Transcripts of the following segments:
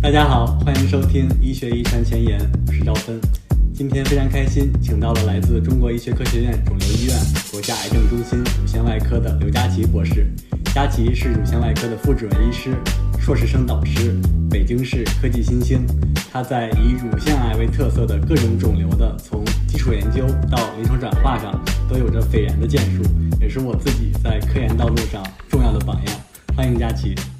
大家好，欢迎收听医学遗传前沿，我是赵芬。今天非常开心，请到了来自中国医学科学院肿瘤医院国家癌症中心乳腺外科的刘佳琪博士。佳琪是乳腺外科的副主任医师、硕士生导师，北京市科技新星。他在以乳腺癌为特色的各种肿瘤的从基础研究到临床转化上，都有着斐然的建树，也是我自己在科研道路上重要的榜样。欢迎佳琪。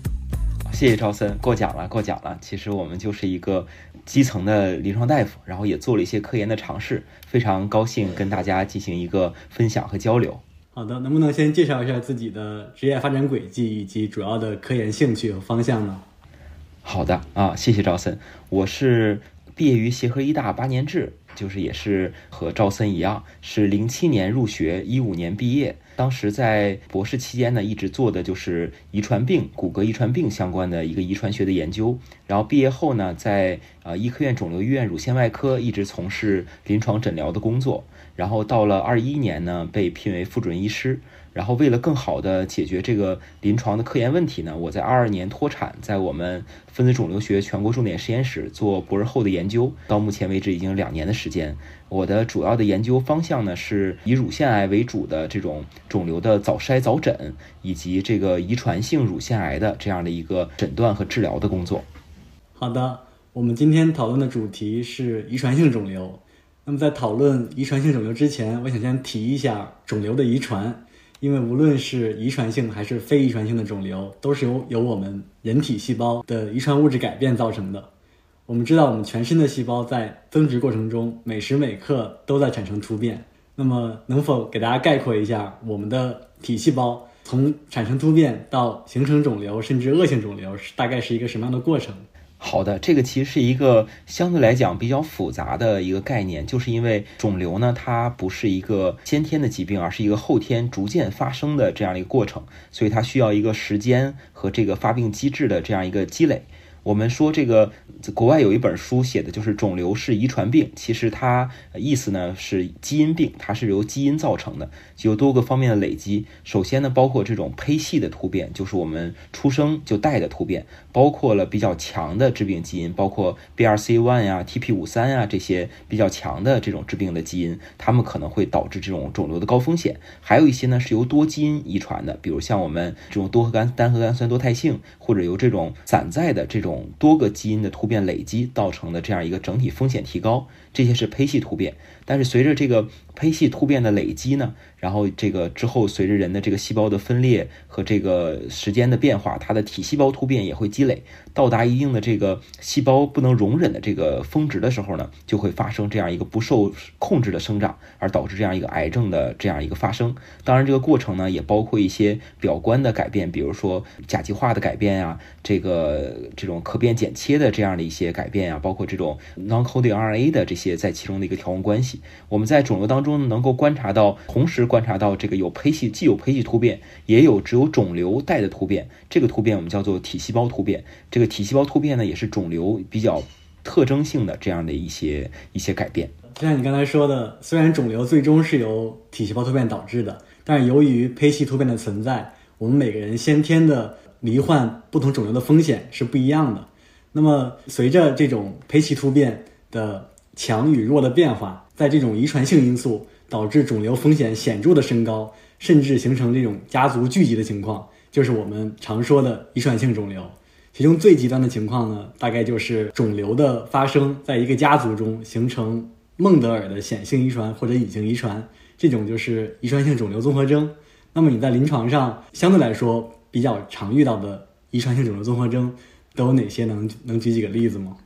谢谢赵森，过奖了，过奖了。其实我们就是一个基层的临床大夫，然后也做了一些科研的尝试，非常高兴跟大家进行一个分享和交流。好的，能不能先介绍一下自己的职业发展轨迹以及主要的科研兴趣和方向呢？好的啊，谢谢赵森，我是毕业于协和医大八年制，就是也是和赵森一样，是零七年入学，一五年毕业。当时在博士期间呢，一直做的就是遗传病、骨骼遗传病相关的一个遗传学的研究。然后毕业后呢，在呃医科院肿瘤医院乳腺外科一直从事临床诊疗的工作。然后到了二一年呢，被聘为副主任医师。然后为了更好的解决这个临床的科研问题呢，我在二二年脱产，在我们分子肿瘤学全国重点实验室做博士后的研究。到目前为止已经两年的时间。我的主要的研究方向呢，是以乳腺癌为主的这种肿瘤的早筛早诊，以及这个遗传性乳腺癌的这样的一个诊断和治疗的工作。好的，我们今天讨论的主题是遗传性肿瘤。那么在讨论遗传性肿瘤之前，我想先提一下肿瘤的遗传，因为无论是遗传性还是非遗传性的肿瘤，都是由由我们人体细胞的遗传物质改变造成的。我们知道，我们全身的细胞在增殖过程中，每时每刻都在产生突变。那么，能否给大家概括一下我们的体细胞从产生突变到形成肿瘤，甚至恶性肿瘤，是大概是一个什么样的过程？好的，这个其实是一个相对来讲比较复杂的一个概念，就是因为肿瘤呢，它不是一个先天的疾病，而是一个后天逐渐发生的这样一个过程，所以它需要一个时间和这个发病机制的这样一个积累。我们说这个，国外有一本书写的就是肿瘤是遗传病，其实它意思呢是基因病，它是由基因造成的，有多个方面的累积。首先呢，包括这种胚系的突变，就是我们出生就带的突变，包括了比较强的致病基因，包括 BRCA1 呀、TP53 呀这些比较强的这种致病的基因，它们可能会导致这种肿瘤的高风险。还有一些呢是由多基因遗传的，比如像我们这种多核苷单核苷酸多态性，或者由这种散在的这种。多个基因的突变累积造成的这样一个整体风险提高，这些是胚系突变。但是随着这个胚系突变的累积呢，然后这个之后随着人的这个细胞的分裂和这个时间的变化，它的体细胞突变也会积累，到达一定的这个细胞不能容忍的这个峰值的时候呢，就会发生这样一个不受控制的生长，而导致这样一个癌症的这样一个发生。当然，这个过程呢也包括一些表观的改变，比如说甲基化的改变呀，这个这种可变剪切的这样的一些改变呀，包括这种 non-coding RNA 的这些也在其中的一个调控关系。我们在肿瘤当中能够观察到，同时观察到这个有胚系，既有胚系突变，也有只有肿瘤带的突变。这个突变我们叫做体细胞突变。这个体细胞突变呢，也是肿瘤比较特征性的这样的一些一些改变。就像你刚才说的，虽然肿瘤最终是由体细胞突变导致的，但是由于胚系突变的存在，我们每个人先天的罹患不同肿瘤的风险是不一样的。那么随着这种胚系突变的强与弱的变化，在这种遗传性因素导致肿瘤风险显著的升高，甚至形成这种家族聚集的情况，就是我们常说的遗传性肿瘤。其中最极端的情况呢，大概就是肿瘤的发生在一个家族中形成孟德尔的显性遗传或者隐性遗传，这种就是遗传性肿瘤综合征。那么你在临床上相对来说比较常遇到的遗传性肿瘤综合征都有哪些？能能举几个例子吗？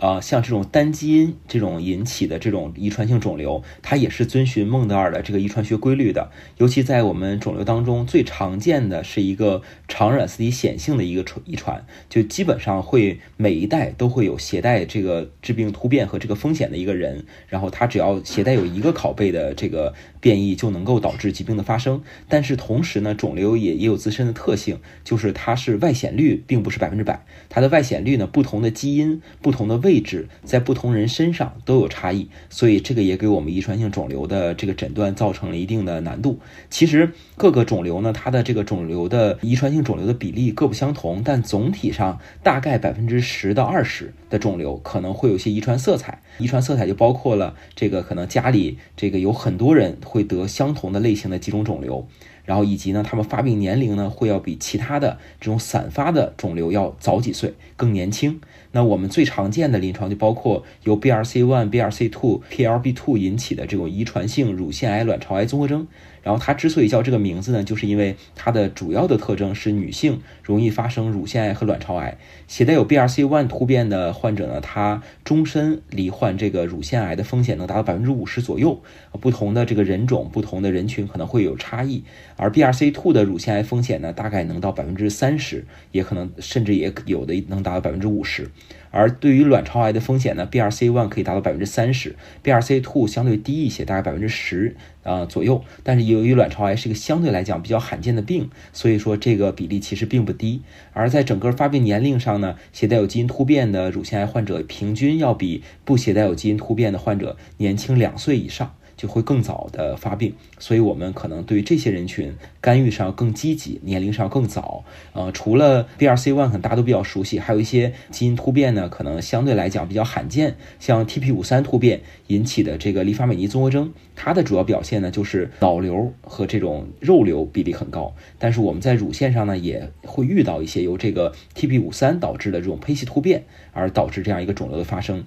呃，像这种单基因这种引起的这种遗传性肿瘤，它也是遵循孟德尔的这个遗传学规律的。尤其在我们肿瘤当中，最常见的是一个常染色体显性的一个遗传，就基本上会每一代都会有携带这个致病突变和这个风险的一个人。然后他只要携带有一个拷贝的这个变异，就能够导致疾病的发生。但是同时呢，肿瘤也也有自身的特性，就是它是外显率并不是百分之百，它的外显率呢，不同的基因、不同的位。位置在不同人身上都有差异，所以这个也给我们遗传性肿瘤的这个诊断造成了一定的难度。其实各个肿瘤呢，它的这个肿瘤的遗传性肿瘤的比例各不相同，但总体上大概百分之十到二十的肿瘤可能会有些遗传色彩。遗传色彩就包括了这个可能家里这个有很多人会得相同的类型的几种肿瘤。然后以及呢，他们发病年龄呢会要比其他的这种散发的肿瘤要早几岁，更年轻。那我们最常见的临床就包括由 BRCA1、BRCA2、PLB2 引起的这种遗传性乳腺癌、卵巢癌综合征。然后它之所以叫这个名字呢，就是因为它的主要的特征是女性容易发生乳腺癌和卵巢癌。携带有 BRCA1 突变的患者呢，他终身罹患这个乳腺癌的风险能达到百分之五十左右。不同的这个人种、不同的人群可能会有差异。而 BRCA2 的乳腺癌风险呢，大概能到百分之三十，也可能甚至也有的能达到百分之五十。而对于卵巢癌的风险呢，BRCA1 可以达到百分之三十，BRCA2 相对低一些，大概百分之十啊左右。但是由于卵巢癌是一个相对来讲比较罕见的病，所以说这个比例其实并不低。而在整个发病年龄上呢，携带有基因突变的乳腺癌患者平均要比不携带有基因突变的患者年轻两岁以上。就会更早的发病，所以我们可能对于这些人群干预上更积极，年龄上更早。呃，除了 BRCA1，可能大家都比较熟悉，还有一些基因突变呢，可能相对来讲比较罕见，像 TP53 突变引起的这个利发美尼综合征，它的主要表现呢就是脑瘤和这种肉瘤比例很高。但是我们在乳腺上呢也会遇到一些由这个 TP53 导致的这种胚系突变而导致这样一个肿瘤的发生。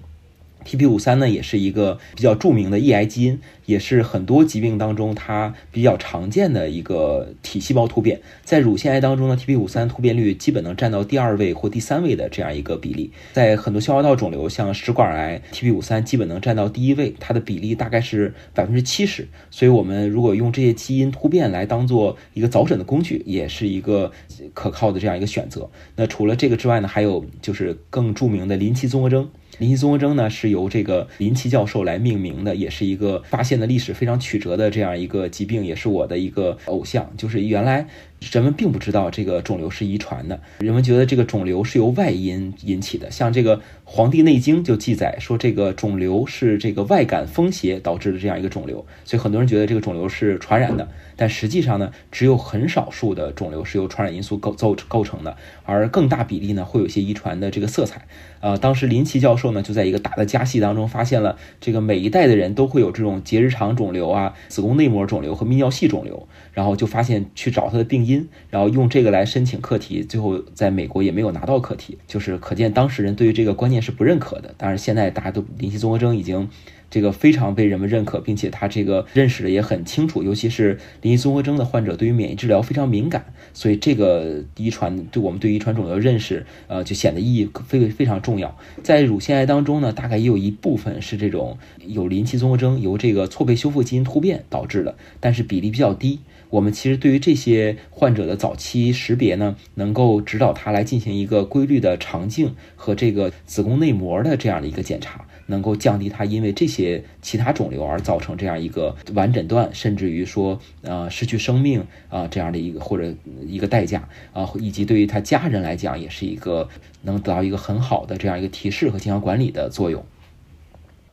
TP 五三呢，也是一个比较著名的抑癌基因，也是很多疾病当中它比较常见的一个体细胞突变。在乳腺癌当中呢，TP 五三突变率基本能占到第二位或第三位的这样一个比例。在很多消化道肿瘤，像食管癌，TP 五三基本能占到第一位，它的比例大概是百分之七十。所以，我们如果用这些基因突变来当做一个早诊的工具，也是一个可靠的这样一个选择。那除了这个之外呢，还有就是更著名的林奇综合征。林奇综合征呢，是由这个林奇教授来命名的，也是一个发现的历史非常曲折的这样一个疾病，也是我的一个偶像。就是原来人们并不知道这个肿瘤是遗传的，人们觉得这个肿瘤是由外因引起的。像这个《黄帝内经》就记载说，这个肿瘤是这个外感风邪导致的这样一个肿瘤，所以很多人觉得这个肿瘤是传染的。但实际上呢，只有很少数的肿瘤是由传染因素构构构成的，而更大比例呢会有一些遗传的这个色彩。呃，当时林奇教授呢就在一个大的家系当中发现了这个每一代的人都会有这种结直肠肿瘤啊、子宫内膜肿瘤和泌尿系肿瘤，然后就发现去找它的病因，然后用这个来申请课题，最后在美国也没有拿到课题，就是可见当事人对于这个观念是不认可的。当然现在大家都林奇综合征已经。这个非常被人们认可，并且他这个认识的也很清楚，尤其是林奇综合征的患者对于免疫治疗非常敏感，所以这个遗传对我们对遗传肿瘤的认识，呃，就显得意义非非常重要。在乳腺癌当中呢，大概也有一部分是这种有林奇综合征由这个错配修复基因突变导致的，但是比例比较低。我们其实对于这些患者的早期识别呢，能够指导他来进行一个规律的肠镜和这个子宫内膜的这样的一个检查。能够降低他因为这些其他肿瘤而造成这样一个晚诊断，甚至于说呃失去生命啊这样的一个或者一个代价啊，以及对于他家人来讲也是一个能得到一个很好的这样一个提示和健康管理的作用。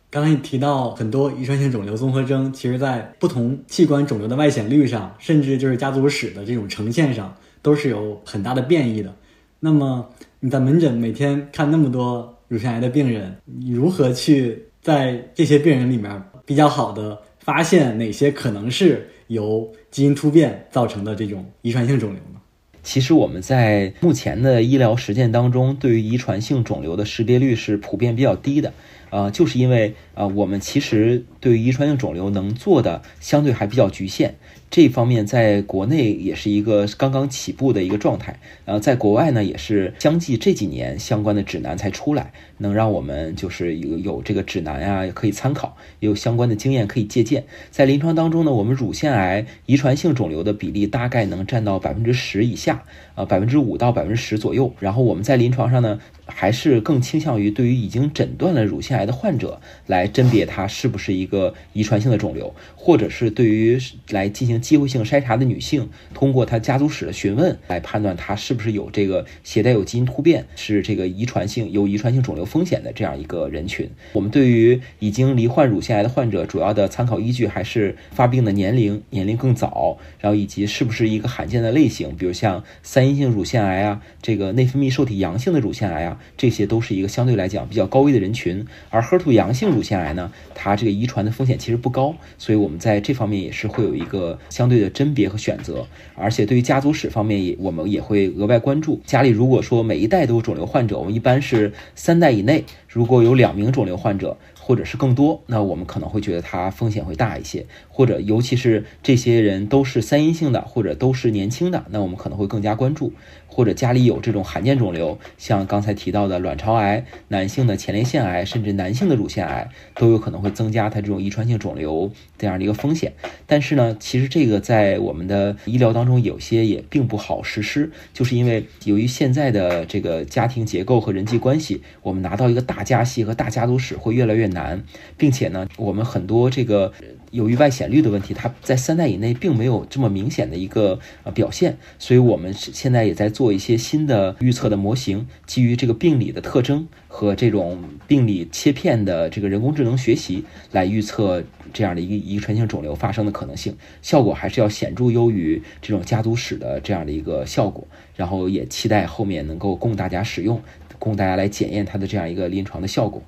刚刚你提到很多遗传性肿瘤综合征，其实在不同器官肿瘤的外显率上，甚至就是家族史的这种呈现上，都是有很大的变异的。那么你在门诊每天看那么多。乳腺癌的病人，你如何去在这些病人里面比较好的发现哪些可能是由基因突变造成的这种遗传性肿瘤呢？其实我们在目前的医疗实践当中，对于遗传性肿瘤的识别率是普遍比较低的。呃，就是因为呃，我们其实对于遗传性肿瘤能做的相对还比较局限。这方面在国内也是一个刚刚起步的一个状态，呃，在国外呢也是相继这几年相关的指南才出来，能让我们就是有有这个指南呀可以参考，有相关的经验可以借鉴。在临床当中呢，我们乳腺癌遗传性肿瘤的比例大概能占到百分之十以下，呃百分之五到百分之十左右。然后我们在临床上呢。还是更倾向于对于已经诊断了乳腺癌的患者来甄别它是不是一个遗传性的肿瘤，或者是对于来进行机会性筛查的女性，通过她家族史的询问来判断她是不是有这个携带有基因突变，是这个遗传性有遗传性肿瘤风险的这样一个人群。我们对于已经罹患乳腺癌的患者，主要的参考依据还是发病的年龄，年龄更早，然后以及是不是一个罕见的类型，比如像三阴性乳腺癌啊，这个内分泌受体阳性的乳腺癌啊。这些都是一个相对来讲比较高危的人群，而 HER2 阳性乳腺癌呢，它这个遗传的风险其实不高，所以我们在这方面也是会有一个相对的甄别和选择。而且对于家族史方面也，我们也会额外关注。家里如果说每一代都有肿瘤患者，我们一般是三代以内，如果有两名肿瘤患者或者是更多，那我们可能会觉得它风险会大一些。或者尤其是这些人都是三阴性的，或者都是年轻的，那我们可能会更加关注。或者家里有这种罕见肿瘤，像刚才提到的卵巢癌、男性的前列腺癌，甚至男性的乳腺癌，都有可能会增加他这种遗传性肿瘤这样的一个风险。但是呢，其实这个在我们的医疗当中有些也并不好实施，就是因为由于现在的这个家庭结构和人际关系，我们拿到一个大家系和大家族史会越来越难，并且呢，我们很多这个。由于外显率的问题，它在三代以内并没有这么明显的一个呃表现，所以我们现在也在做一些新的预测的模型，基于这个病理的特征和这种病理切片的这个人工智能学习来预测这样的一个遗传性肿瘤发生的可能性，效果还是要显著优于这种家族史的这样的一个效果，然后也期待后面能够供大家使用，供大家来检验它的这样一个临床的效果。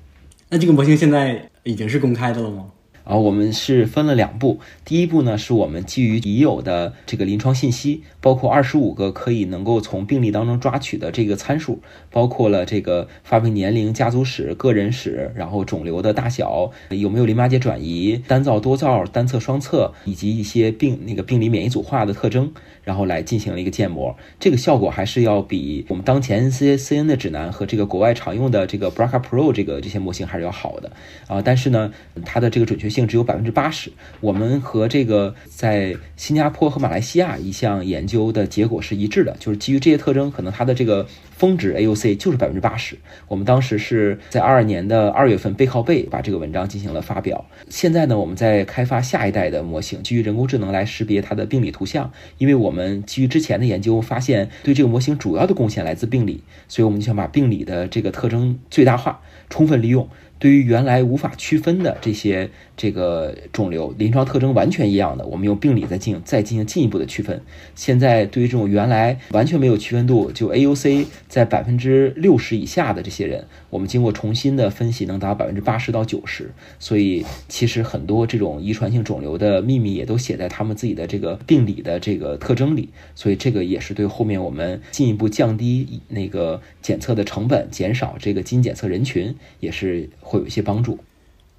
那这个模型现在已经是公开的了吗？啊，我们是分了两步。第一步呢，是我们基于已有的这个临床信息，包括二十五个可以能够从病例当中抓取的这个参数，包括了这个发病年龄、家族史、个人史，然后肿瘤的大小，有没有淋巴结转移、单灶、多灶、单侧、双侧，以及一些病那个病理免疫组化的特征，然后来进行了一个建模。这个效果还是要比我们当前 C C N 的指南和这个国外常用的这个 BRCA Pro 这个这些模型还是要好的啊。但是呢，它的这个准确。性只有百分之八十。我们和这个在新加坡和马来西亚一项研究的结果是一致的，就是基于这些特征，可能它的这个峰值 AUC 就是百分之八十。我们当时是在二二年的二月份背靠背把这个文章进行了发表。现在呢，我们在开发下一代的模型，基于人工智能来识别它的病理图像。因为我们基于之前的研究发现，对这个模型主要的贡献来自病理，所以我们就想把病理的这个特征最大化，充分利用。对于原来无法区分的这些这个肿瘤，临床特征完全一样的，我们用病理再进再进行进一步的区分。现在对于这种原来完全没有区分度，就 AUC 在百分之六十以下的这些人，我们经过重新的分析，能达到百分之八十到九十。所以其实很多这种遗传性肿瘤的秘密也都写在他们自己的这个病理的这个特征里。所以这个也是对后面我们进一步降低那个检测的成本，减少这个基因检测人群，也是。会有一些帮助。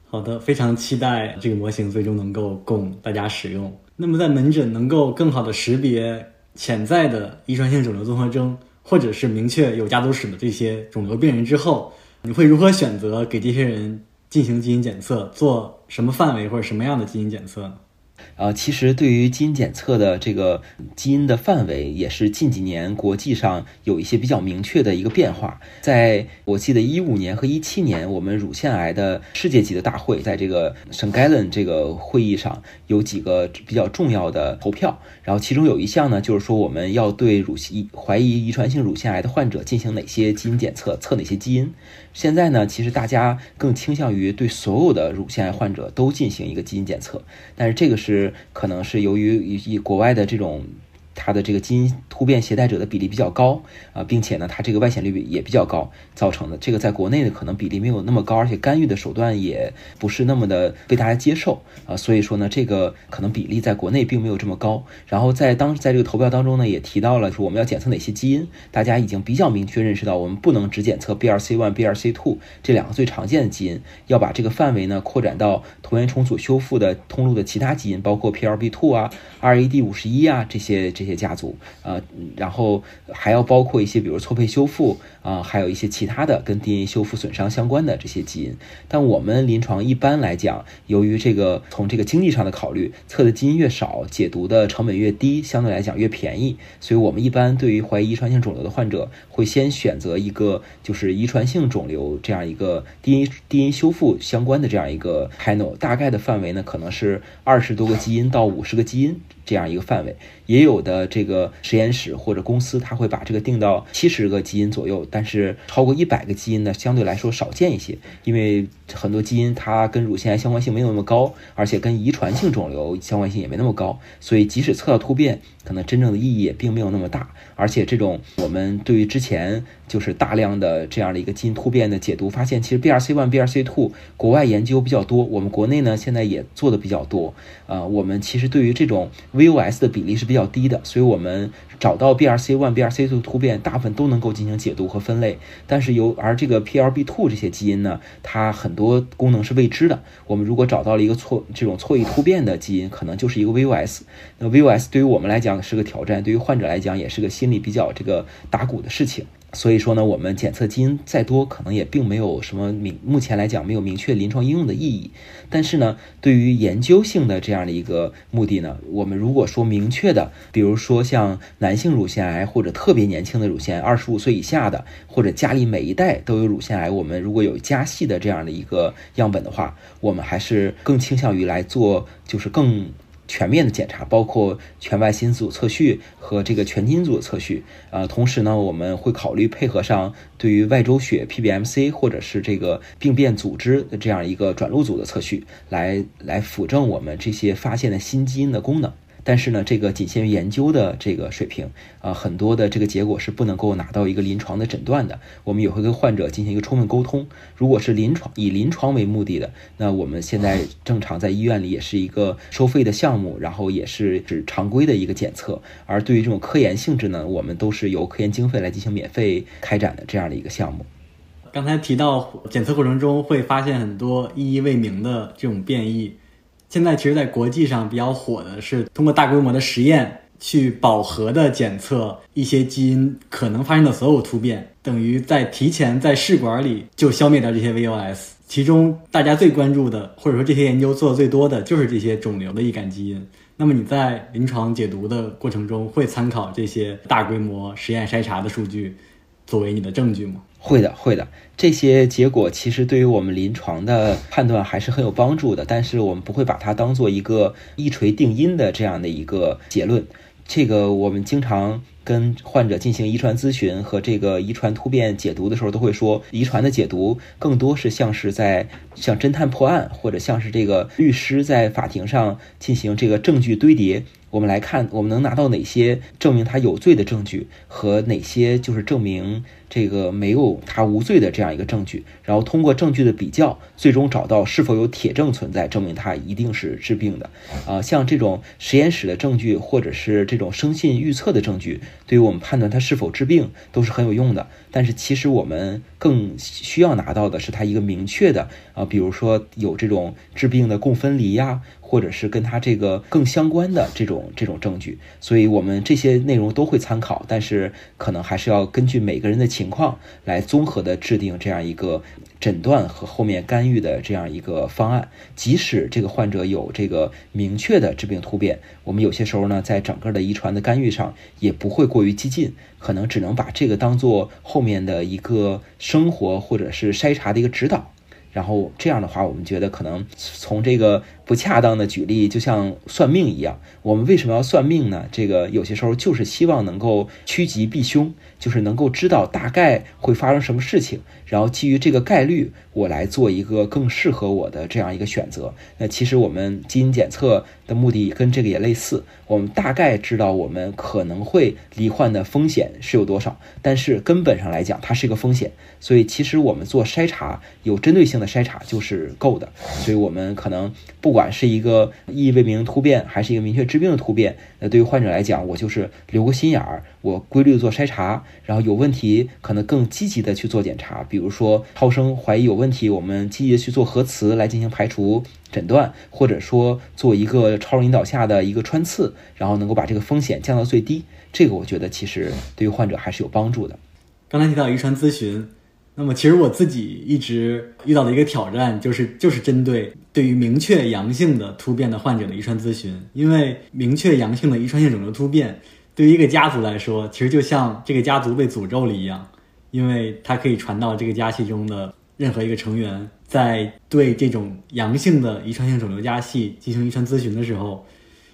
好的，非常期待这个模型最终能够供大家使用。那么，在门诊能够更好的识别潜在的遗传性肿瘤综合征，或者是明确有家族史的这些肿瘤病人之后，你会如何选择给这些人进行基因检测？做什么范围或者什么样的基因检测呢？呃，其实对于基因检测的这个基因的范围，也是近几年国际上有一些比较明确的一个变化。在我记得一五年和一七年，我们乳腺癌的世界级的大会，在这个圣盖伦这个会议上，有几个比较重要的投票。然后其中有一项呢，就是说我们要对乳腺怀疑遗传性乳腺癌的患者进行哪些基因检测，测哪些基因。现在呢，其实大家更倾向于对所有的乳腺癌患者都进行一个基因检测，但是这个是可能是由于以国外的这种。它的这个基因突变携带者的比例比较高啊，并且呢，它这个外显率也比较高，造成的这个在国内的可能比例没有那么高，而且干预的手段也不是那么的被大家接受啊，所以说呢，这个可能比例在国内并没有这么高。然后在当在这个投票当中呢，也提到了说我们要检测哪些基因，大家已经比较明确认识到，我们不能只检测 BRCA1、BRCA2 这两个最常见的基因，要把这个范围呢扩展到同源重组修复的通路的其他基因，包括 PLB2 啊、RAD51 啊这些这。这些家族，呃，然后还要包括一些比如错配修复啊，还有一些其他的跟 DNA 修复损伤相关的这些基因。但我们临床一般来讲，由于这个从这个经济上的考虑，测的基因越少，解读的成本越低，相对来讲越便宜，所以我们一般对于怀疑遗传性肿瘤的患者，会先选择一个就是遗传性肿瘤这样一个 DNA DNA 修复相关的这样一个 panel，大概的范围呢可能是二十多个基因到五十个基因。这样一个范围，也有的这个实验室或者公司，他会把这个定到七十个基因左右，但是超过一百个基因呢，相对来说少见一些，因为很多基因它跟乳腺癌相关性没有那么高，而且跟遗传性肿瘤相关性也没那么高，所以即使测到突变，可能真正的意义也并没有那么大。而且这种我们对于之前就是大量的这样的一个基因突变的解读，发现其实 B R C one、B R C two 国外研究比较多，我们国内呢现在也做的比较多。呃，我们其实对于这种 VOS 的比例是比较低的，所以我们找到 BRC one、BRC two 突变，大部分都能够进行解读和分类。但是由而这个 PLB two 这些基因呢，它很多功能是未知的。我们如果找到了一个错这种错异突变的基因，可能就是一个 VOS。那 VOS 对于我们来讲是个挑战，对于患者来讲也是个心理比较这个打鼓的事情。所以说呢，我们检测基因再多，可能也并没有什么明目前来讲没有明确临床应用的意义。但是呢，对于研究性的这样的一个目的呢，我们如果说明确的，比如说像男性乳腺癌或者特别年轻的乳腺，二十五岁以下的，或者家里每一代都有乳腺癌，我们如果有家系的这样的一个样本的话，我们还是更倾向于来做，就是更。全面的检查，包括全外心组测序和这个全基因组测序。呃，同时呢，我们会考虑配合上对于外周血 PBMC 或者是这个病变组织的这样一个转录组的测序，来来辅证我们这些发现的新基因的功能。但是呢，这个仅限于研究的这个水平，啊，很多的这个结果是不能够拿到一个临床的诊断的。我们也会跟患者进行一个充分沟通。如果是临床以临床为目的的，那我们现在正常在医院里也是一个收费的项目，然后也是指常规的一个检测。而对于这种科研性质呢，我们都是由科研经费来进行免费开展的这样的一个项目。刚才提到检测过程中会发现很多意义未明的这种变异。现在其实，在国际上比较火的是通过大规模的实验去饱和的检测一些基因可能发生的所有突变，等于在提前在试管里就消灭掉这些 VOS。其中大家最关注的，或者说这些研究做的最多的就是这些肿瘤的易感基因。那么你在临床解读的过程中会参考这些大规模实验筛查的数据作为你的证据吗？会的，会的。这些结果其实对于我们临床的判断还是很有帮助的，但是我们不会把它当做一个一锤定音的这样的一个结论。这个我们经常跟患者进行遗传咨询和这个遗传突变解读的时候，都会说，遗传的解读更多是像是在像侦探破案，或者像是这个律师在法庭上进行这个证据堆叠。我们来看，我们能拿到哪些证明他有罪的证据，和哪些就是证明。这个没有他无罪的这样一个证据，然后通过证据的比较，最终找到是否有铁证存在，证明他一定是治病的。啊，像这种实验室的证据，或者是这种生信预测的证据，对于我们判断他是否治病都是很有用的。但是其实我们更需要拿到的是他一个明确的啊，比如说有这种治病的共分离呀。或者是跟他这个更相关的这种这种证据，所以我们这些内容都会参考，但是可能还是要根据每个人的情情况来综合的制定这样一个诊断和后面干预的这样一个方案。即使这个患者有这个明确的致病突变，我们有些时候呢，在整个的遗传的干预上也不会过于激进，可能只能把这个当做后面的一个生活或者是筛查的一个指导。然后这样的话，我们觉得可能从这个。不恰当的举例，就像算命一样。我们为什么要算命呢？这个有些时候就是希望能够趋吉避凶，就是能够知道大概会发生什么事情，然后基于这个概率，我来做一个更适合我的这样一个选择。那其实我们基因检测的目的跟这个也类似，我们大概知道我们可能会罹患的风险是有多少，但是根本上来讲，它是一个风险。所以其实我们做筛查，有针对性的筛查就是够的。所以我们可能不。不管是一个意义未明突变，还是一个明确致病的突变，那对于患者来讲，我就是留个心眼儿，我规律的做筛查，然后有问题可能更积极的去做检查，比如说超声怀疑有问题，我们积极的去做核磁来进行排除诊断，或者说做一个超声引导下的一个穿刺，然后能够把这个风险降到最低。这个我觉得其实对于患者还是有帮助的。刚才提到遗传咨询，那么其实我自己一直遇到的一个挑战就是就是针对对于明确阳性的突变的患者的遗传咨询，因为明确阳性的遗传性肿瘤突变对于一个家族来说，其实就像这个家族被诅咒了一样，因为它可以传到这个家系中的任何一个成员。在对这种阳性的遗传性肿瘤家系进行遗传咨询的时候，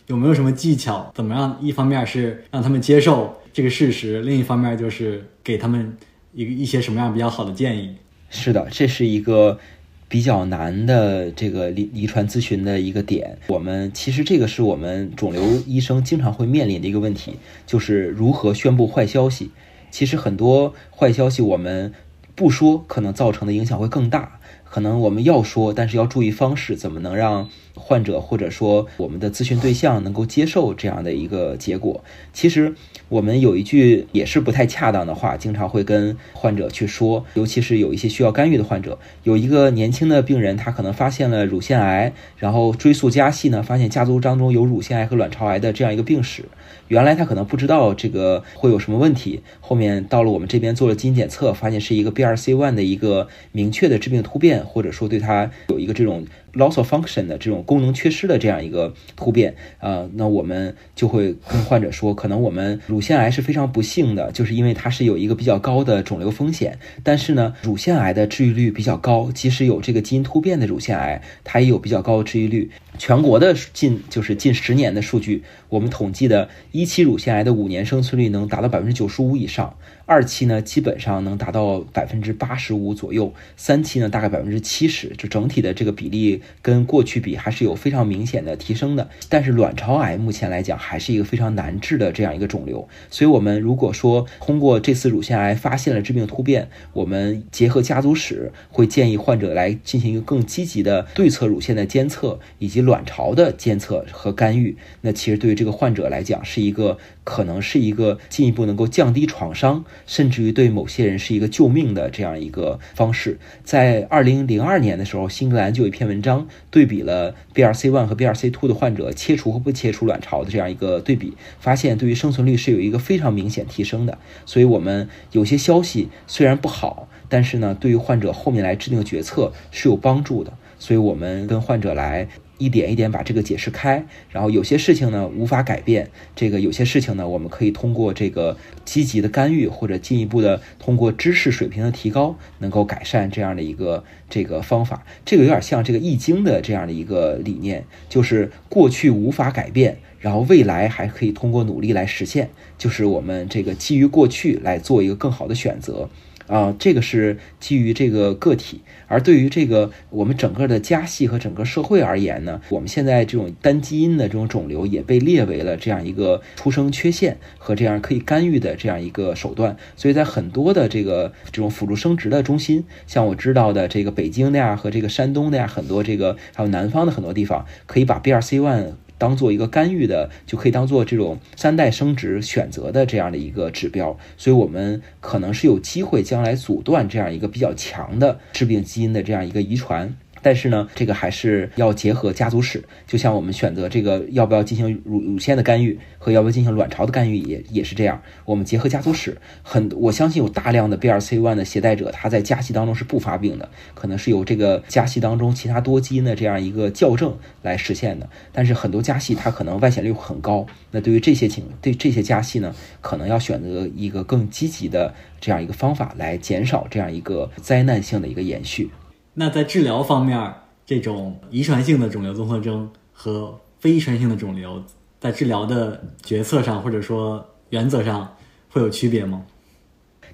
有没有什么技巧？怎么样？一方面是让他们接受这个事实，另一方面就是给他们一一些什么样比较好的建议？是的，这是一个比较难的这个遗遗传咨询的一个点。我们其实这个是我们肿瘤医生经常会面临的一个问题，就是如何宣布坏消息。其实很多坏消息我们不说，可能造成的影响会更大。可能我们要说，但是要注意方式，怎么能让患者或者说我们的咨询对象能够接受这样的一个结果？其实我们有一句也是不太恰当的话，经常会跟患者去说，尤其是有一些需要干预的患者，有一个年轻的病人，他可能发现了乳腺癌，然后追溯家系呢，发现家族当中有乳腺癌和卵巢癌的这样一个病史。原来他可能不知道这个会有什么问题，后面到了我们这边做了基因检测，发现是一个 BRCA1 的一个明确的致病突变，或者说对他有一个这种。Loss of function 的这种功能缺失的这样一个突变啊，那我们就会跟患者说，可能我们乳腺癌是非常不幸的，就是因为它是有一个比较高的肿瘤风险。但是呢，乳腺癌的治愈率比较高，即使有这个基因突变的乳腺癌，它也有比较高的治愈率。全国的近就是近十年的数据，我们统计的一期乳腺癌的五年生存率能达到百分之九十五以上。二期呢，基本上能达到百分之八十五左右；三期呢，大概百分之七十，就整体的这个比例跟过去比还是有非常明显的提升的。但是卵巢癌目前来讲还是一个非常难治的这样一个肿瘤，所以我们如果说通过这次乳腺癌发现了致病突变，我们结合家族史，会建议患者来进行一个更积极的对侧乳腺的监测以及卵巢的监测和干预。那其实对于这个患者来讲，是一个可能是一个进一步能够降低创伤。甚至于对某些人是一个救命的这样一个方式。在二零零二年的时候，新格兰就有一篇文章对比了 BRCA1 和 BRCA2 的患者切除和不切除卵巢的这样一个对比，发现对于生存率是有一个非常明显提升的。所以，我们有些消息虽然不好，但是呢，对于患者后面来制定决策是有帮助的。所以我们跟患者来。一点一点把这个解释开，然后有些事情呢无法改变，这个有些事情呢我们可以通过这个积极的干预或者进一步的通过知识水平的提高，能够改善这样的一个这个方法。这个有点像这个易经的这样的一个理念，就是过去无法改变，然后未来还可以通过努力来实现，就是我们这个基于过去来做一个更好的选择。啊，这个是基于这个个体，而对于这个我们整个的家系和整个社会而言呢，我们现在这种单基因的这种肿瘤也被列为了这样一个出生缺陷和这样可以干预的这样一个手段。所以在很多的这个这种辅助生殖的中心，像我知道的这个北京的呀和这个山东的呀，很多这个还有南方的很多地方，可以把 BRCA1。当做一个干预的，就可以当做这种三代生殖选择的这样的一个指标，所以我们可能是有机会将来阻断这样一个比较强的致病基因的这样一个遗传。但是呢，这个还是要结合家族史，就像我们选择这个要不要进行乳乳腺的干预和要不要进行卵巢的干预也也是这样。我们结合家族史，很我相信有大量的 BRCA1 的携带者，他在家系当中是不发病的，可能是由这个家系当中其他多基因的这样一个校正来实现的。但是很多家系它可能外显率很高，那对于这些情对这些家系呢，可能要选择一个更积极的这样一个方法来减少这样一个灾难性的一个延续。那在治疗方面，这种遗传性的肿瘤综合征和非遗传性的肿瘤，在治疗的决策上或者说原则上会有区别吗？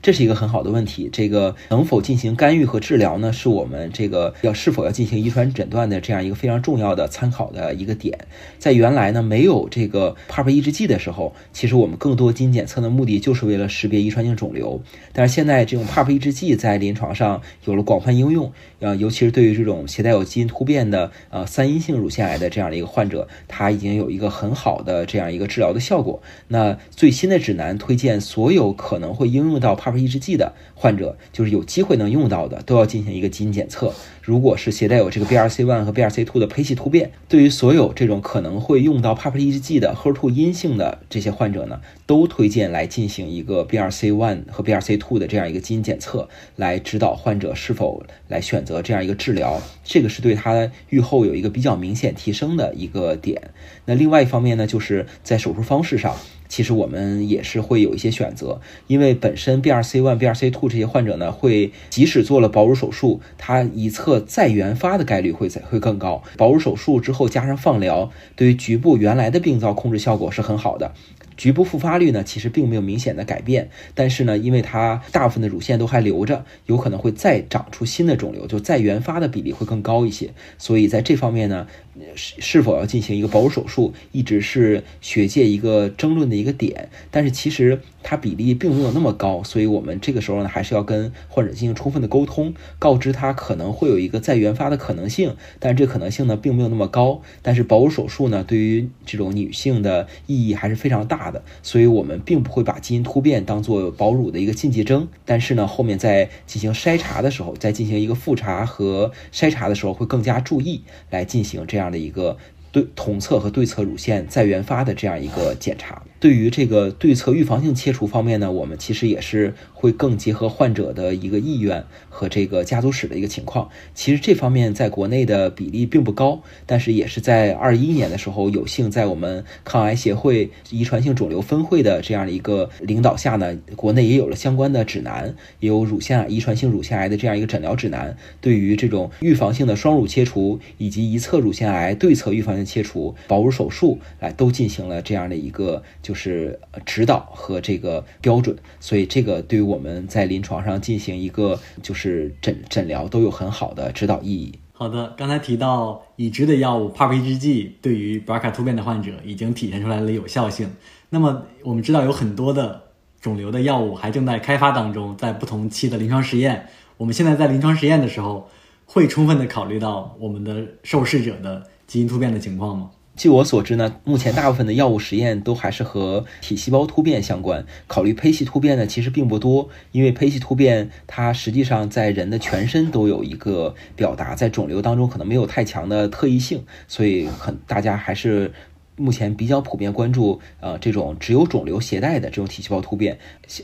这是一个很好的问题。这个能否进行干预和治疗呢？是我们这个要是否要进行遗传诊断的这样一个非常重要的参考的一个点。在原来呢，没有这个 PARP 抑制剂的时候，其实我们更多基因检测的目的就是为了识别遗传性肿瘤。但是现在这种 PARP 抑制剂在临床上有了广泛应用，呃，尤其是对于这种携带有基因突变的呃三阴性乳腺癌的这样的一个患者，他已经有一个很好的这样一个治疗的效果。那最新的指南推荐所有可能会应用到 PARP 抑制剂的患者，就是有机会能用到的，都要进行一个基因检测。如果是携带有这个 B R C one 和 B R C two 的胚系突变，对于所有这种可能会用到 PARP 抑制剂的 HER2 阴性的这些患者呢，都推荐来进行一个 B R C one 和 B R C two 的这样一个基因检测，来指导患者是否来选择这样一个治疗。这个是对他预后有一个比较明显提升的一个点。那另外一方面呢，就是在手术方式上。其实我们也是会有一些选择，因为本身 B R C one、B R C two 这些患者呢，会即使做了保乳手术，它一侧再原发的概率会会更高。保乳手术之后加上放疗，对于局部原来的病灶控制效果是很好的。局部复发率呢，其实并没有明显的改变，但是呢，因为它大部分的乳腺都还留着，有可能会再长出新的肿瘤，就再原发的比例会更高一些。所以在这方面呢，是是否要进行一个保乳手术，一直是学界一个争论的一个点。但是其实它比例并没有那么高，所以我们这个时候呢，还是要跟患者进行充分的沟通，告知他可能会有一个再原发的可能性，但这可能性呢，并没有那么高。但是保乳手术呢，对于这种女性的意义还是非常大。的，所以我们并不会把基因突变当做保乳的一个禁忌症，但是呢，后面在进行筛查的时候，在进行一个复查和筛查的时候，会更加注意来进行这样样的一个对同侧和对侧乳腺再原发的这样一个检查。对于这个对侧预防性切除方面呢，我们其实也是会更结合患者的一个意愿和这个家族史的一个情况。其实这方面在国内的比例并不高，但是也是在二一年的时候，有幸在我们抗癌协会遗传性肿瘤分会的这样的一个领导下呢，国内也有了相关的指南，也有乳腺癌遗传性乳腺癌的这样一个诊疗指南。对于这种预防性的双乳切除以及一侧乳腺癌对侧预防性切除、保乳手术，来都进行了这样的一个。就是指导和这个标准，所以这个对于我们在临床上进行一个就是诊诊疗都有很好的指导意义。好的，刚才提到已知的药物 PARP 抑制剂对于 BRCA 突变的患者已经体现出来了有效性。那么我们知道有很多的肿瘤的药物还正在开发当中，在不同期的临床实验。我们现在在临床实验的时候，会充分的考虑到我们的受试者的基因突变的情况吗？据我所知呢，目前大部分的药物实验都还是和体细胞突变相关。考虑胚系突变呢，其实并不多，因为胚系突变它实际上在人的全身都有一个表达，在肿瘤当中可能没有太强的特异性，所以很大家还是。目前比较普遍关注，呃，这种只有肿瘤携带的这种体细胞突变，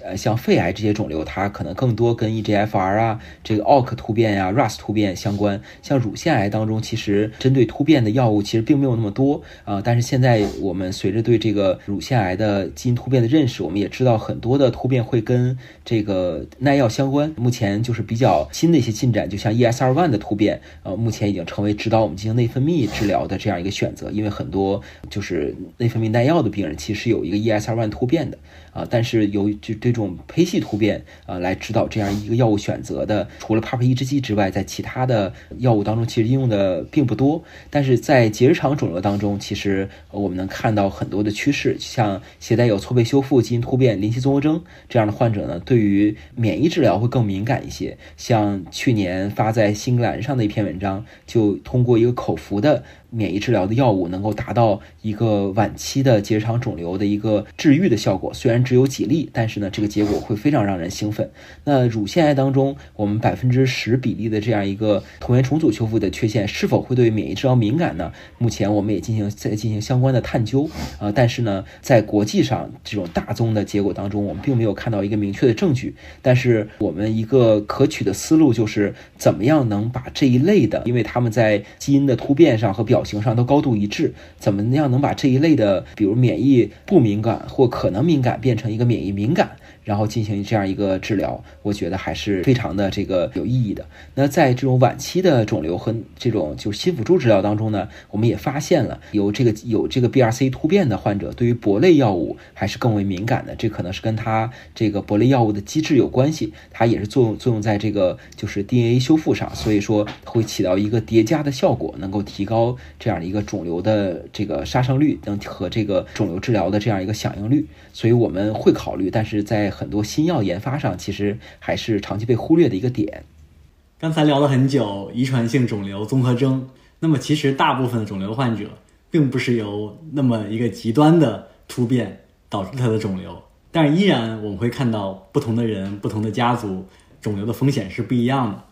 呃，像肺癌这些肿瘤，它可能更多跟 EGFR 啊、这个 ALK 突变呀、RAS 突变相关。像乳腺癌当中，其实针对突变的药物其实并没有那么多啊。但是现在我们随着对这个乳腺癌的基因突变的认识，我们也知道很多的突变会跟这个耐药相关。目前就是比较新的一些进展，就像 ESR1 的突变，呃，目前已经成为指导我们进行内分泌治疗的这样一个选择，因为很多就。就是内分泌耐药的病人，其实有一个 ESR1 突变的啊，但是由于就这种胚系突变啊，来指导这样一个药物选择的，除了 PARP 抑制剂之外，在其他的药物当中，其实应用的并不多。但是在结直肠肿瘤当中，其实我们能看到很多的趋势，像携带有错配修复基因突变、林奇综合征这样的患者呢，对于免疫治疗会更敏感一些。像去年发在《新兰》上的一篇文章，就通过一个口服的。免疫治疗的药物能够达到一个晚期的结肠肿瘤的一个治愈的效果，虽然只有几例，但是呢，这个结果会非常让人兴奋。那乳腺癌当中，我们百分之十比例的这样一个同源重组修复的缺陷，是否会对免疫治疗敏感呢？目前我们也进行在进行相关的探究啊，但是呢，在国际上这种大宗的结果当中，我们并没有看到一个明确的证据。但是我们一个可取的思路就是，怎么样能把这一类的，因为他们在基因的突变上和表表型上都高度一致，怎么样能把这一类的，比如免疫不敏感或可能敏感，变成一个免疫敏感？然后进行这样一个治疗，我觉得还是非常的这个有意义的。那在这种晚期的肿瘤和这种就是新辅助治疗当中呢，我们也发现了有这个有这个 BRC 突变的患者，对于铂类药物还是更为敏感的。这可能是跟他这个铂类药物的机制有关系，它也是作用作用在这个就是 DNA 修复上，所以说会起到一个叠加的效果，能够提高这样的一个肿瘤的这个杀伤率，能和这个肿瘤治疗的这样一个响应率。所以我们会考虑，但是在很多新药研发上，其实还是长期被忽略的一个点。刚才聊了很久遗传性肿瘤综合征，那么其实大部分的肿瘤患者并不是由那么一个极端的突变导致他的肿瘤，但是依然我们会看到不同的人、不同的家族，肿瘤的风险是不一样的。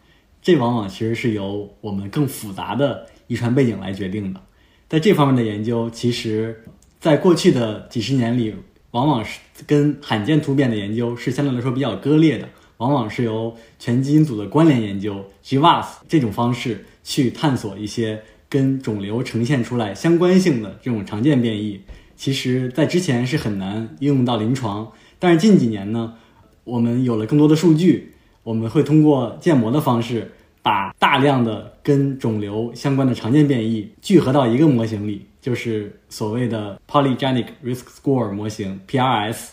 这往往其实是由我们更复杂的遗传背景来决定的。在这方面的研究，其实在过去的几十年里，往往是跟罕见突变的研究是相对来说比较割裂的，往往是由全基因组的关联研究 （GWAS） 这种方式去探索一些跟肿瘤呈现出来相关性的这种常见变异。其实，在之前是很难应用到临床，但是近几年呢，我们有了更多的数据。我们会通过建模的方式，把大量的跟肿瘤相关的常见变异聚合到一个模型里，就是所谓的 Polygenic Risk Score 模型 （PRS），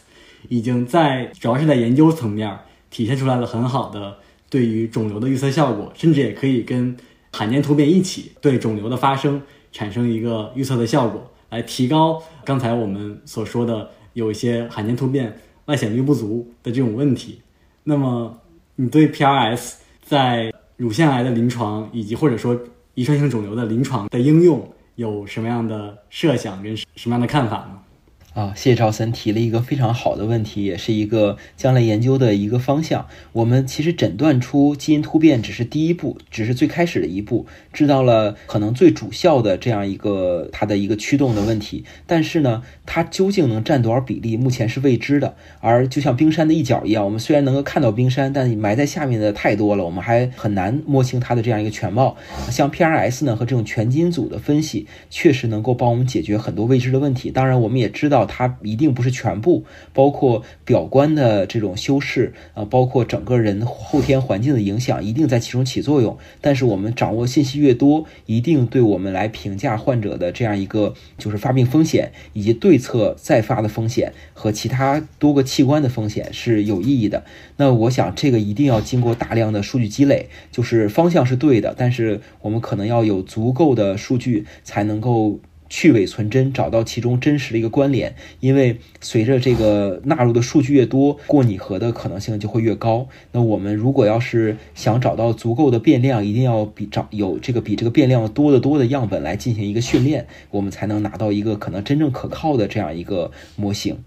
已经在主要是在研究层面体现出来了很好的对于肿瘤的预测效果，甚至也可以跟罕见突变一起对肿瘤的发生产生一个预测的效果，来提高刚才我们所说的有一些罕见突变外显率不足的这种问题。那么。你对 PRS 在乳腺癌的临床，以及或者说遗传性肿瘤的临床的应用，有什么样的设想跟什么样的看法呢？啊，谢谢赵森提了一个非常好的问题，也是一个将来研究的一个方向。我们其实诊断出基因突变只是第一步，只是最开始的一步，知道了可能最主效的这样一个它的一个驱动的问题。但是呢，它究竟能占多少比例，目前是未知的。而就像冰山的一角一样，我们虽然能够看到冰山，但埋在下面的太多了，我们还很难摸清它的这样一个全貌。像 PRS 呢和这种全基因组的分析，确实能够帮我们解决很多未知的问题。当然，我们也知道。它一定不是全部，包括表观的这种修饰啊，包括整个人后天环境的影响，一定在其中起作用。但是我们掌握信息越多，一定对我们来评价患者的这样一个就是发病风险，以及对策再发的风险和其他多个器官的风险是有意义的。那我想这个一定要经过大量的数据积累，就是方向是对的，但是我们可能要有足够的数据才能够。去伪存真，找到其中真实的一个关联。因为随着这个纳入的数据越多，过拟合的可能性就会越高。那我们如果要是想找到足够的变量，一定要比找有这个比这个变量多得多的样本来进行一个训练，我们才能拿到一个可能真正可靠的这样一个模型。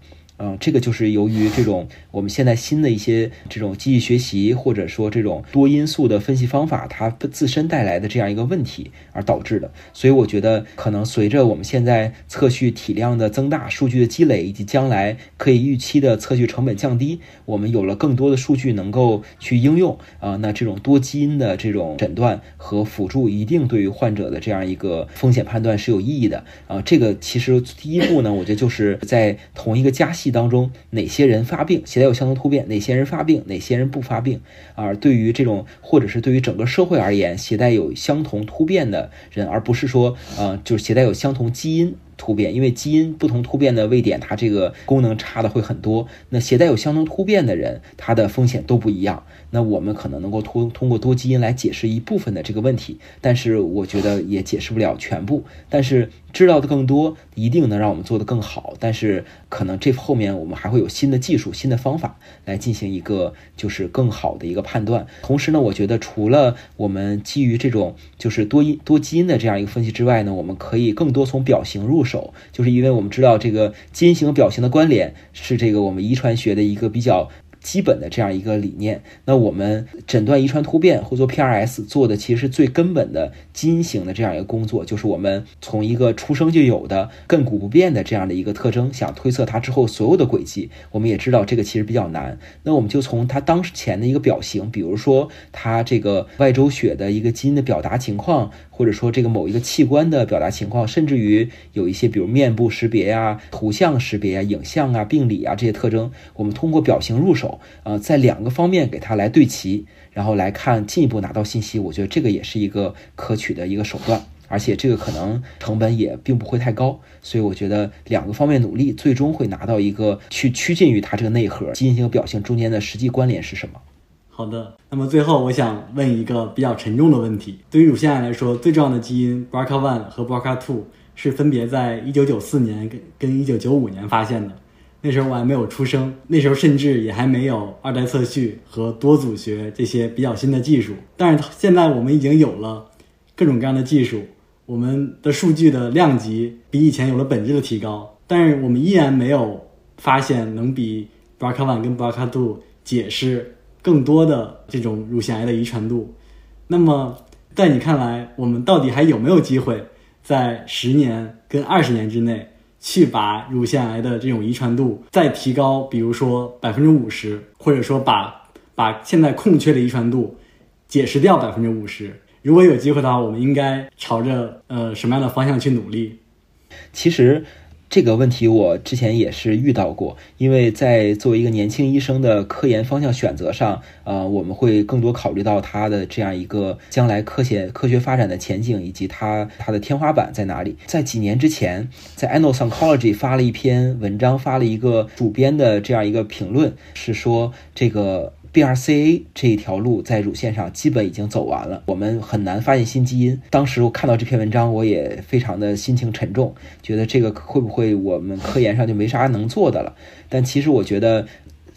嗯，这个就是由于这种我们现在新的一些这种机器学习，或者说这种多因素的分析方法，它自身带来的这样一个问题而导致的。所以我觉得，可能随着我们现在测序体量的增大，数据的积累，以及将来可以预期的测序成本降低，我们有了更多的数据能够去应用啊，那这种多基因的这种诊断和辅助，一定对于患者的这样一个风险判断是有意义的啊。这个其实第一步呢，我觉得就是在同一个加系。当中哪些人发病，携带有相同突变？哪些人发病，哪些人不发病？啊对于这种，或者是对于整个社会而言，携带有相同突变的人，而不是说，呃，就是携带有相同基因。突变，因为基因不同突变的位点，它这个功能差的会很多。那携带有相同突变的人，他的风险都不一样。那我们可能能够通通过多基因来解释一部分的这个问题，但是我觉得也解释不了全部。但是知道的更多，一定能让我们做得更好。但是可能这后面我们还会有新的技术、新的方法来进行一个就是更好的一个判断。同时呢，我觉得除了我们基于这种就是多因多基因的这样一个分析之外呢，我们可以更多从表型入手。就是因为我们知道这个基因型表型的关联是这个我们遗传学的一个比较。基本的这样一个理念，那我们诊断遗传突变或做 PRS 做的其实是最根本的基因型的这样一个工作，就是我们从一个出生就有的亘古不变的这样的一个特征，想推测它之后所有的轨迹。我们也知道这个其实比较难，那我们就从它当前的一个表型，比如说它这个外周血的一个基因的表达情况，或者说这个某一个器官的表达情况，甚至于有一些比如面部识别呀、图像识别呀、影像啊、病理啊这些特征，我们通过表型入手。呃，在两个方面给它来对齐，然后来看进一步拿到信息，我觉得这个也是一个可取的一个手段，而且这个可能成本也并不会太高，所以我觉得两个方面努力，最终会拿到一个去趋近于它这个内核基因型表现中间的实际关联是什么。好的，那么最后我想问一个比较沉重的问题：对于乳腺癌来说，最重要的基因 BRCA1 和 BRCA2 是分别在1994年跟跟1995年发现的。那时候我还没有出生，那时候甚至也还没有二代测序和多组学这些比较新的技术。但是现在我们已经有了各种各样的技术，我们的数据的量级比以前有了本质的提高，但是我们依然没有发现能比 BRCA1 跟 BRCA2 解释更多的这种乳腺癌的遗传度。那么，在你看来，我们到底还有没有机会在十年跟二十年之内去把乳腺癌的这种遗传度再提高，比如说百分之五十，或者说把把现在空缺的遗传度解释掉百分之五十？如果有机会的话，我们应该朝着呃什么样的方向去努力？其实。这个问题我之前也是遇到过，因为在作为一个年轻医生的科研方向选择上，呃，我们会更多考虑到他的这样一个将来科学科学发展的前景以及他他的天花板在哪里。在几年之前，在 Annals Oncology 发了一篇文章，发了一个主编的这样一个评论，是说这个。BRCA 这一条路在乳腺上基本已经走完了，我们很难发现新基因。当时我看到这篇文章，我也非常的心情沉重，觉得这个会不会我们科研上就没啥能做的了？但其实我觉得，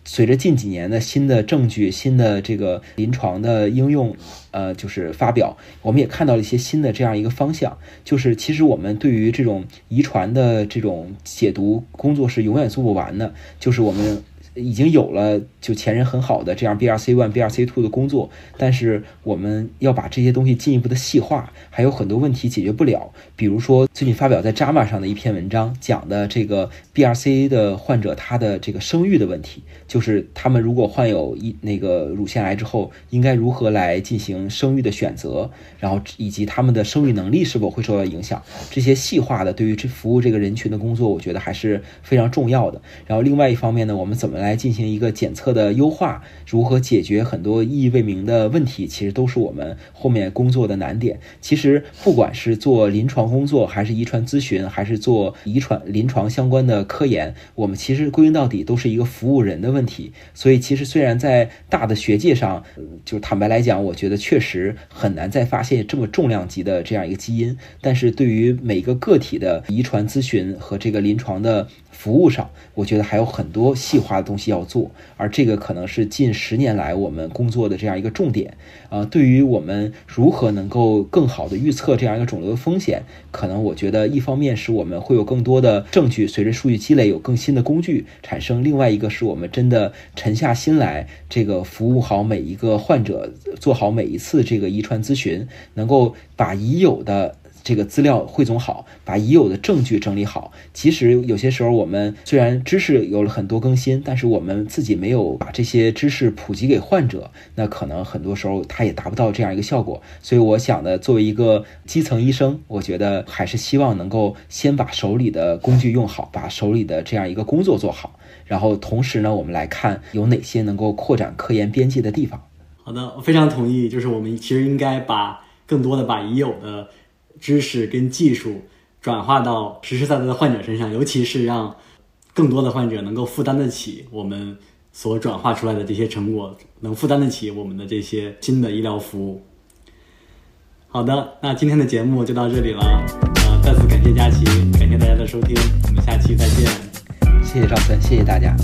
随着近几年的新的证据、新的这个临床的应用，呃，就是发表，我们也看到了一些新的这样一个方向，就是其实我们对于这种遗传的这种解读工作是永远做不完的，就是我们。已经有了就前人很好的这样 BRC one、BRC two 的工作，但是我们要把这些东西进一步的细化，还有很多问题解决不了。比如说最近发表在 JAMA 上的一篇文章，讲的这个 BRC 的患者他的这个生育的问题，就是他们如果患有一那个乳腺癌之后，应该如何来进行生育的选择，然后以及他们的生育能力是否会受到影响，这些细化的对于这服务这个人群的工作，我觉得还是非常重要的。然后另外一方面呢，我们怎么来进行一个检测的优化，如何解决很多意义未明的问题，其实都是我们后面工作的难点。其实不管是做临床工作，还是遗传咨询，还是做遗传临床相关的科研，我们其实归根到底都是一个服务人的问题。所以，其实虽然在大的学界上，就坦白来讲，我觉得确实很难再发现这么重量级的这样一个基因，但是对于每一个个体的遗传咨询和这个临床的。服务上，我觉得还有很多细化的东西要做，而这个可能是近十年来我们工作的这样一个重点。呃，对于我们如何能够更好的预测这样一个肿瘤的风险，可能我觉得一方面是我们会有更多的证据，随着数据积累有更新的工具产生；另外一个是我们真的沉下心来，这个服务好每一个患者，做好每一次这个遗传咨询，能够把已有的。这个资料汇总好，把已有的证据整理好。其实有些时候，我们虽然知识有了很多更新，但是我们自己没有把这些知识普及给患者，那可能很多时候他也达不到这样一个效果。所以，我想呢，作为一个基层医生，我觉得还是希望能够先把手里的工具用好，把手里的这样一个工作做好。然后，同时呢，我们来看有哪些能够扩展科研边界的地方。好的，我非常同意，就是我们其实应该把更多的把已有的。知识跟技术转化到实实在在的患者身上，尤其是让更多的患者能够负担得起我们所转化出来的这些成果，能负担得起我们的这些新的医疗服务。好的，那今天的节目就到这里了。呃，再次感谢佳琪，感谢大家的收听，我们下期再见。谢谢赵森，谢谢大家。